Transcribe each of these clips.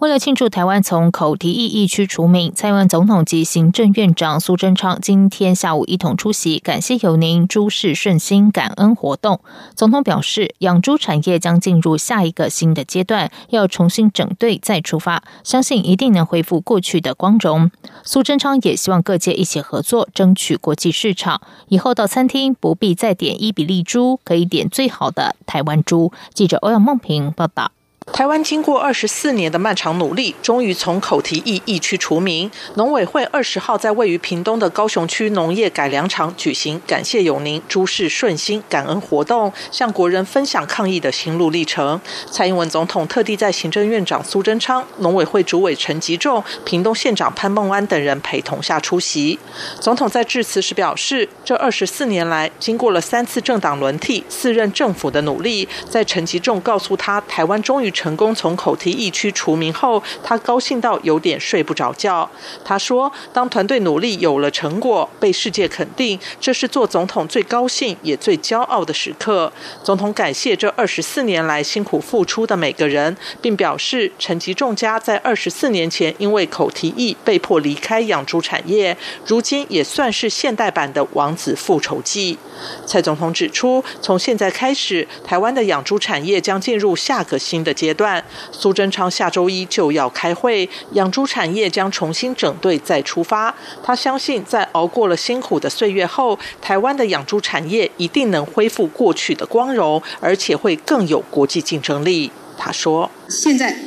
为了庆祝台湾从口蹄疫疫区除名，蔡英文总统及行政院长苏贞昌今天下午一同出席感谢有您诸事顺心感恩活动。总统表示，养猪产业将进入下一个新的阶段，要重新整队再出发，相信一定能恢复过去的光荣。苏贞昌也希望各界一起合作，争取国际市场。以后到餐厅不必再点伊比利猪，可以点最好的台湾猪。记者欧阳梦平报道。台湾经过二十四年的漫长努力，终于从口蹄疫疫区除名。农委会二十号在位于屏东的高雄区农业改良场举行感谢有您诸事顺心感恩活动，向国人分享抗疫的心路历程。蔡英文总统特地在行政院长苏贞昌、农委会主委陈吉仲、屏东县长潘孟安等人陪同下出席。总统在致辞时表示，这二十四年来，经过了三次政党轮替、四任政府的努力，在陈吉仲告诉他台湾终于。成功从口蹄疫区除名后，他高兴到有点睡不着觉。他说：“当团队努力有了成果，被世界肯定，这是做总统最高兴也最骄傲的时刻。”总统感谢这二十四年来辛苦付出的每个人，并表示陈吉仲家在二十四年前因为口蹄疫被迫离开养猪产业，如今也算是现代版的王子复仇记。蔡总统指出，从现在开始，台湾的养猪产业将进入下个新的。阶段，苏贞昌下周一就要开会，养猪产业将重新整队再出发。他相信，在熬过了辛苦的岁月后，台湾的养猪产业一定能恢复过去的光荣，而且会更有国际竞争力。他说：“现在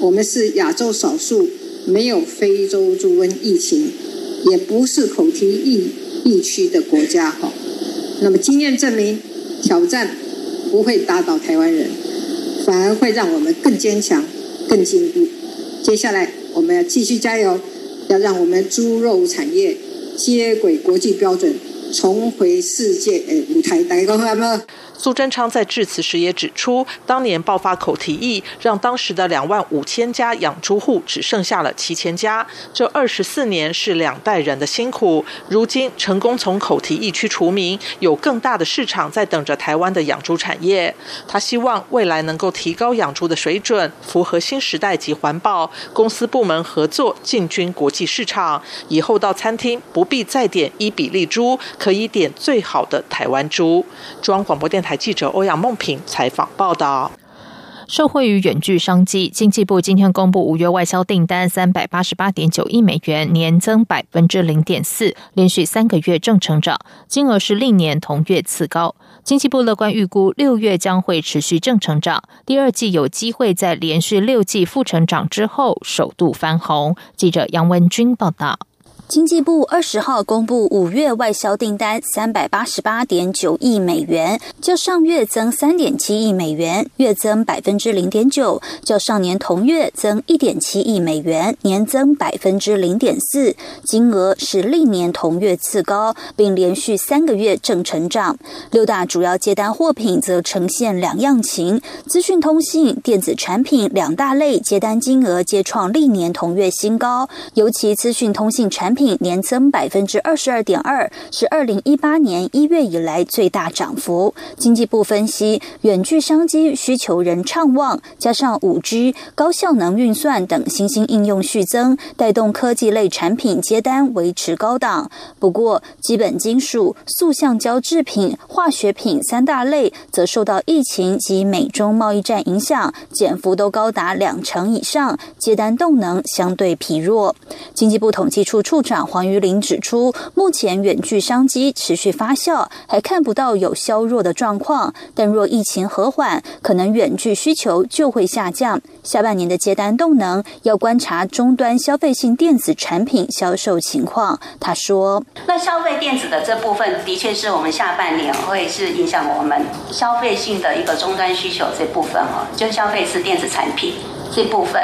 我们是亚洲少数没有非洲猪瘟疫情，也不是口蹄疫疫区的国家。哈，那么经验证明，挑战不会打倒台湾人。”反而会让我们更坚强、更进步。接下来，我们要继续加油，要让我们猪肉产业接轨国际标准，重回世界诶舞台。大家讲好吗？苏贞昌在致辞时也指出，当年爆发口蹄疫，让当时的两万五千家养猪户只剩下了七千家。这二十四年是两代人的辛苦，如今成功从口蹄疫区除名，有更大的市场在等着台湾的养猪产业。他希望未来能够提高养猪的水准，符合新时代及环保，公司部门合作进军国际市场。以后到餐厅不必再点伊比利猪，可以点最好的台湾猪。中央广播电。台记者欧阳梦平采访报道。受惠于远距商机，经济部今天公布五月外销订单三百八十八点九亿美元，年增百分之零点四，连续三个月正成长，金额是历年同月次高。经济部乐观预估，六月将会持续正成长，第二季有机会在连续六季负成长之后首度翻红。记者杨文君报道。经济部二十号公布五月外销订单三百八十八点九亿美元，较上月增三点七亿美元，月增百分之零点九；较上年同月增一点七亿美元，年增百分之零点四，金额是历年同月次高，并连续三个月正成长。六大主要接单货品则呈现两样情，资讯通信、电子产品两大类接单金额皆创历年同月新高，尤其资讯通信产。品年增百分之二十二点二，是二零一八年一月以来最大涨幅。经济部分析，远距商机需求仍畅旺，加上五 G、高效能运算等新兴应用续增，带动科技类产品接单维持高档。不过，基本金属、塑橡胶制品、化学品三大类则受到疫情及美中贸易战影响，减幅都高达两成以上，接单动能相对疲弱。经济部统计处处。长黄玉玲指出，目前远距商机持续发酵，还看不到有削弱的状况。但若疫情和缓，可能远距需求就会下降。下半年的接单动能要观察终端消费性电子产品销售情况。他说：“那消费电子的这部分，的确是我们下半年会是影响我们消费性的一个终端需求这部分哦，就消费是电子产品这部分，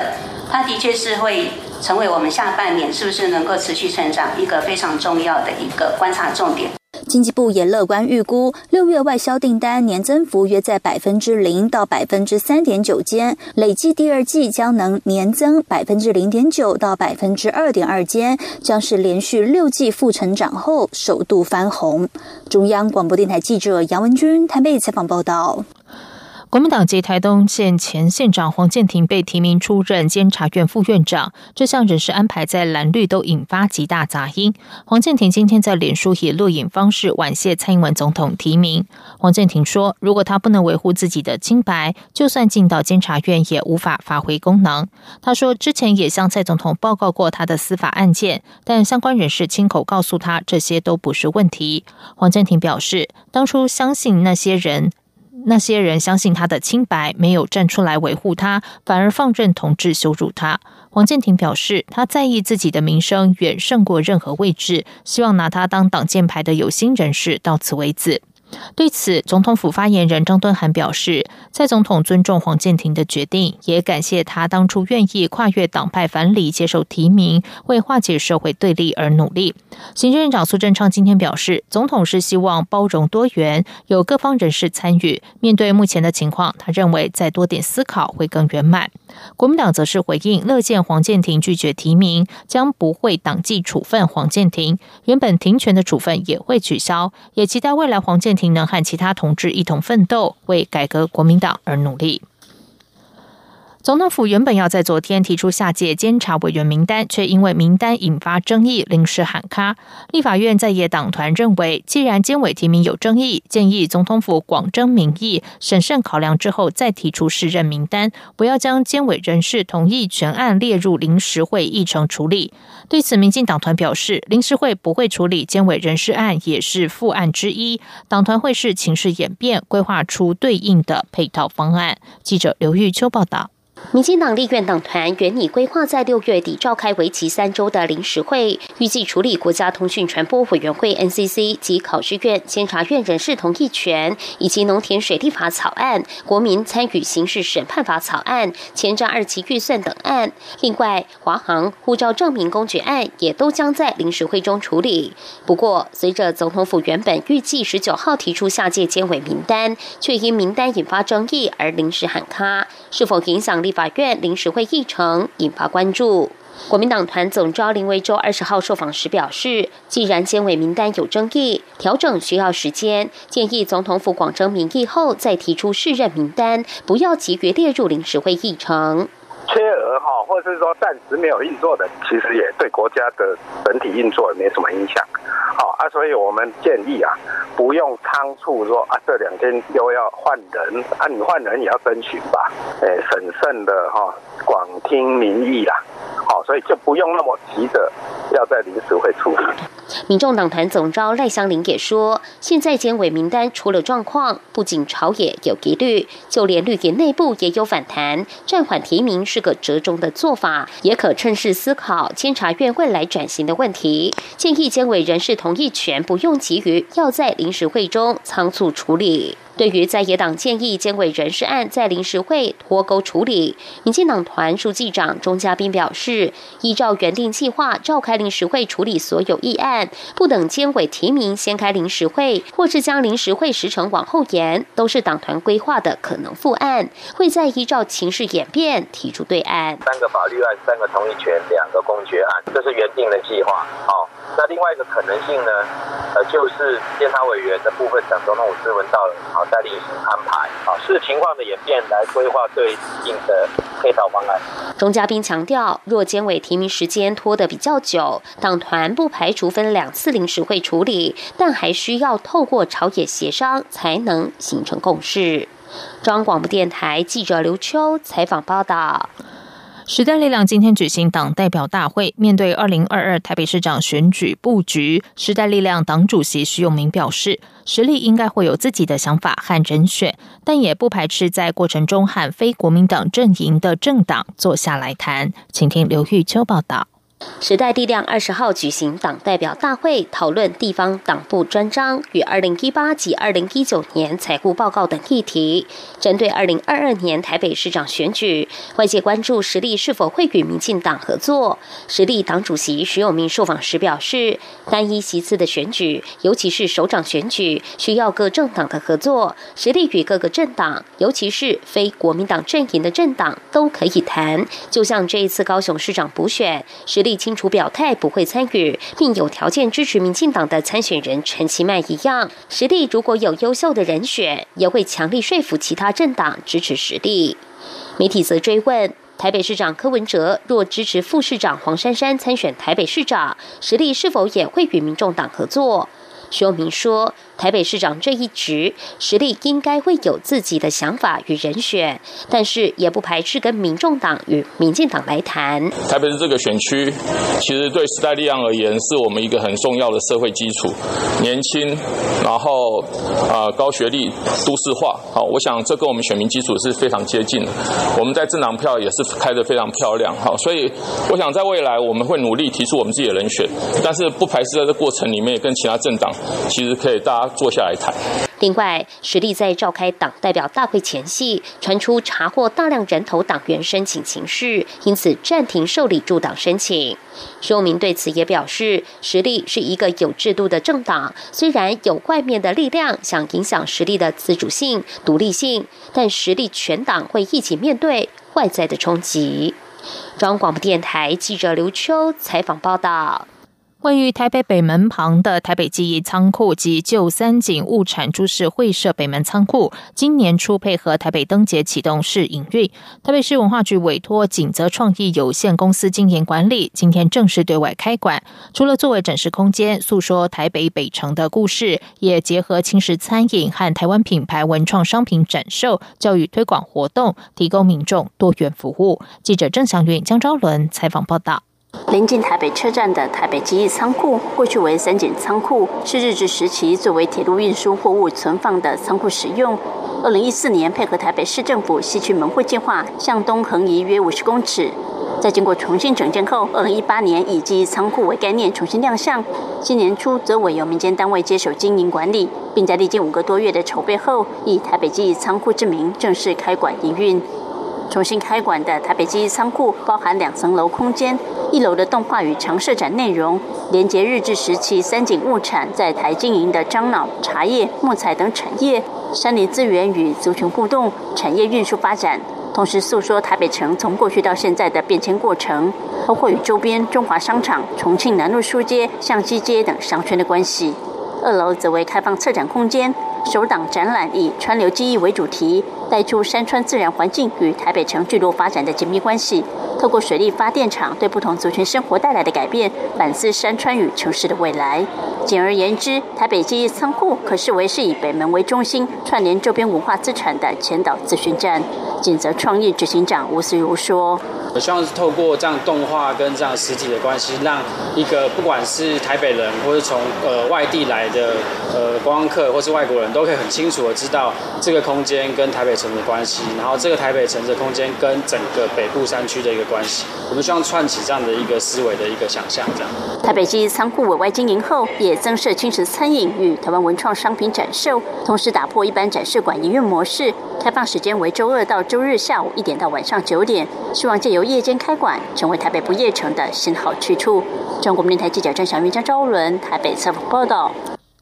它的确是会。”成为我们下半年是不是能够持续成长一个非常重要的一个观察重点。经济部也乐观预估，六月外销订单年增幅约在百分之零到百分之三点九间，累计第二季将能年增百分之零点九到百分之二点二间，将是连续六季负成长后首度翻红。中央广播电台记者杨文君台北采访报道。国民党籍台东县前县长黄建庭被提名出任监察院副院长，这项人事安排在蓝绿都引发极大杂音。黄建庭今天在脸书以录影方式婉谢蔡英文总统提名。黄建庭说：“如果他不能维护自己的清白，就算进到监察院也无法发挥功能。”他说：“之前也向蔡总统报告过他的司法案件，但相关人士亲口告诉他这些都不是问题。”黄建庭表示：“当初相信那些人。”那些人相信他的清白，没有站出来维护他，反而放任同志羞辱他。黄建廷表示，他在意自己的名声远胜过任何位置，希望拿他当挡箭牌的有心人士到此为止。对此，总统府发言人张敦涵表示，蔡总统尊重黄建庭的决定，也感谢他当初愿意跨越党派反理接受提名，为化解社会对立而努力。行政院长苏贞昌今天表示，总统是希望包容多元，有各方人士参与。面对目前的情况，他认为再多点思考会更圆满。国民党则是回应，乐见黄建庭拒绝提名，将不会党纪处分黄建庭，原本停权的处分也会取消，也期待未来黄建庭。能和其他同志一同奋斗，为改革国民党而努力。总统府原本要在昨天提出下届监察委员名单，却因为名单引发争议，临时喊卡。立法院在野党团认为，既然监委提名有争议，建议总统府广征民意，审慎考量之后再提出试任名单，不要将监委人事同意全案列入临时会议程处理。对此，民进党团表示，临时会不会处理监委人事案，也是副案之一。党团会视情势演变，规划出对应的配套方案。记者刘玉秋报道。民进党立院党团原拟规划在六月底召开为期三周的临时会，预计处理国家通讯传播委员会 NCC 及考试院、监察院人事同意权，以及农田水利法草案、国民参与刑事审判法草案、前瞻二期预算等案。另外，华航护照证明公决案也都将在临时会中处理。不过，随着总统府原本预计十九号提出下届监委名单，却因名单引发争议而临时喊卡，是否影响立？法院临时会议程引发关注。国民党团总召林维洲二十号受访时表示，既然监委名单有争议，调整需要时间，建议总统府广征民意后再提出试任名单，不要急于列入临时会议程。缺额哈，或者是说暂时没有运作的，其实也对国家的整体运作没什么影响。啊，所以我们建议啊，不用仓促说啊，这两天又要换人啊，你换人也要遵循吧，哎，审慎的哈，广听民意啦。好，所以就不用那么急着要在临时会处理。民众党团总召赖香林也说，现在监委名单出了状况，不仅朝野有疑虑，就连绿营内部也有反弹。暂缓提名是个折中的做法，也可趁势思考监察院未来转型的问题。建议监委人事同意权不用急于要在临时会中仓促处理。对于在野党建议监委人事案在临时会脱钩处理，民进党团书记长钟嘉宾表示，依照原定计划召开临时会处理所有议案，不等监委提名先开临时会，或是将临时会时程往后延，都是党团规划的可能副案，会再依照情势演变提出对案。三个法律案，三个同意权，两个公决案，这是原定的计划。好，那另外一个可能性呢？呃，就是监察委员的部分等总统五质问到了。好。再另行安排，啊，视情况的演变来规划对应的配套方案。钟嘉宾强调，若监委提名时间拖得比较久，党团不排除分两次临时会处理，但还需要透过朝野协商才能形成共识。中央广播电台记者刘秋采访报道。时代力量今天举行党代表大会，面对二零二二台北市长选举布局，时代力量党主席徐永明表示，实力应该会有自己的想法和人选，但也不排斥在过程中和非国民党阵营的政党坐下来谈。请听刘玉秋报道。时代力量二十号举行党代表大会，讨论地方党部专章与二零一八及二零一九年财务报告等议题。针对二零二二年台北市长选举，外界关注实力是否会与民进党合作。实力党主席徐永明受访时表示，单一席次的选举，尤其是首长选举，需要各政党的合作。实力与各个政党，尤其是非国民党阵营的政党，都可以谈。就像这一次高雄市长补选，实力。清楚表态不会参与，并有条件支持民进党的参选人陈其迈一样，实力如果有优秀的人选，也会强力说服其他政党支持实力。媒体则追问，台北市长柯文哲若支持副市长黄珊珊参选台北市长，实力是否也会与民众党合作？徐永明说。台北市长这一职，实力应该会有自己的想法与人选，但是也不排斥跟民众党与民进党来谈。台北市这个选区，其实对时代力量而言，是我们一个很重要的社会基础，年轻，然后啊高学历，都市化，好，我想这跟我们选民基础是非常接近的。我们在政党票也是开得非常漂亮，好，所以我想在未来我们会努力提出我们自己的人选，但是不排斥在这过程里面跟其他政党，其实可以大家。坐下来谈。另外，实力在召开党代表大会前夕，传出查获大量人头党员申请情事，因此暂停受理驻党申请。徐永明对此也表示，实力是一个有制度的政党，虽然有外面的力量想影响实力的自主性、独立性，但实力全党会一起面对外在的冲击。中央广播电台记者刘秋采访报道。位于台北北门旁的台北记忆仓库及旧三井物产株式会社北门仓库，今年初配合台北灯节启动试营运。台北市文化局委托锦泽创意有限公司经营管理，今天正式对外开馆。除了作为展示空间，诉说台北北城的故事，也结合轻食餐饮和台湾品牌文创商品展售、教育推广活动，提供民众多元服务。记者郑祥云、江昭伦采访报道。临近台北车站的台北记忆仓库，过去为三井仓库，是日治时期作为铁路运输货物存放的仓库使用。二零一四年，配合台北市政府西区门户计划，向东横移约五十公尺。在经过重新整建后，二零一八年以记忆仓库为概念重新亮相。今年初，则委由民间单位接手经营管理，并在历经五个多月的筹备后，以台北记忆仓库之名正式开馆营运。重新开馆的台北记忆仓库包含两层楼空间。一楼的动画与常设展内容，连接日治时期三井物产在台经营的樟脑、茶叶、木材等产业，山林资源与族群互动，产业运输发展，同时诉说台北城从过去到现在的变迁过程，包括与周边中华商场、重庆南路书街、相机街等商圈的关系。二楼则为开放策展空间，首档展览以川流记忆为主题，带出山川自然环境与台北城聚落发展的紧密关系。透过水力发电厂对不同族群生活带来的改变，反思山川与城市的未来。简而言之，台北记忆仓库可视为是以北门为中心，串联周边文化资产的前导资讯站。锦泽创意执行长吴思如说：“我希望是透过这样动画跟这样实体的关系，让一个不管是台北人，或是从呃外地来的呃观光客，或是外国人都可以很清楚的知道这个空间跟台北城的关系，然后这个台北城的空间跟整个北部山区的一个关系。我们希望串起这样的一个思维的一个想象，这样。台北记忆仓库委外经营后，也增设轻食餐饮与台湾文创商品展售，同时打破一般展示馆营运模式，开放时间为周二到。周日下午一点到晚上九点，希望借由夜间开馆，成为台北不夜城的新好去处。中国电台记者郑祥云、张昭伦台北采访报道。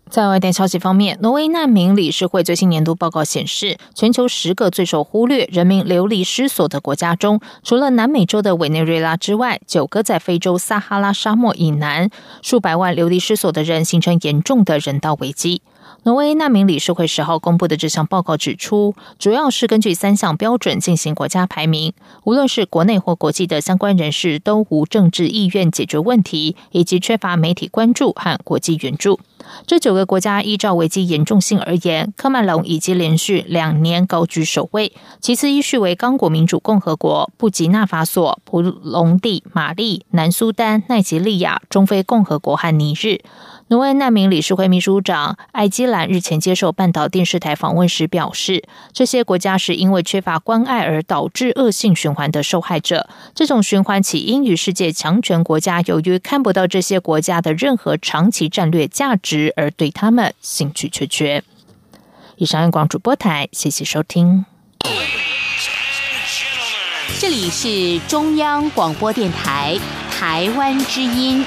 在外电消息方面，挪威难民理事会最新年度报告显示，全球十个最受忽略、人民流离失所的国家中，除了南美洲的委内瑞拉之外，九个在非洲撒哈拉沙漠以南，数百万流离失所的人形成严重的人道危机。挪威难民理事会十号公布的这项报告指出，主要是根据三项标准进行国家排名。无论是国内或国际的相关人士，都无政治意愿解决问题，以及缺乏媒体关注和国际援助。这九个国家依照危机严重性而言，科曼隆已经连续两年高居首位，其次依序为刚果民主共和国、布吉纳法索、普隆地、马利、南苏丹、奈及利亚、中非共和国和尼日。挪威难民理事会秘书长艾基兰日前接受半岛电视台访问时表示，这些国家是因为缺乏关爱而导致恶性循环的受害者。这种循环起因于世界强权国家由于看不到这些国家的任何长期战略价值，而对他们兴趣缺缺。以上央广主播台，谢谢收听。这里是中央广播电台台湾之音。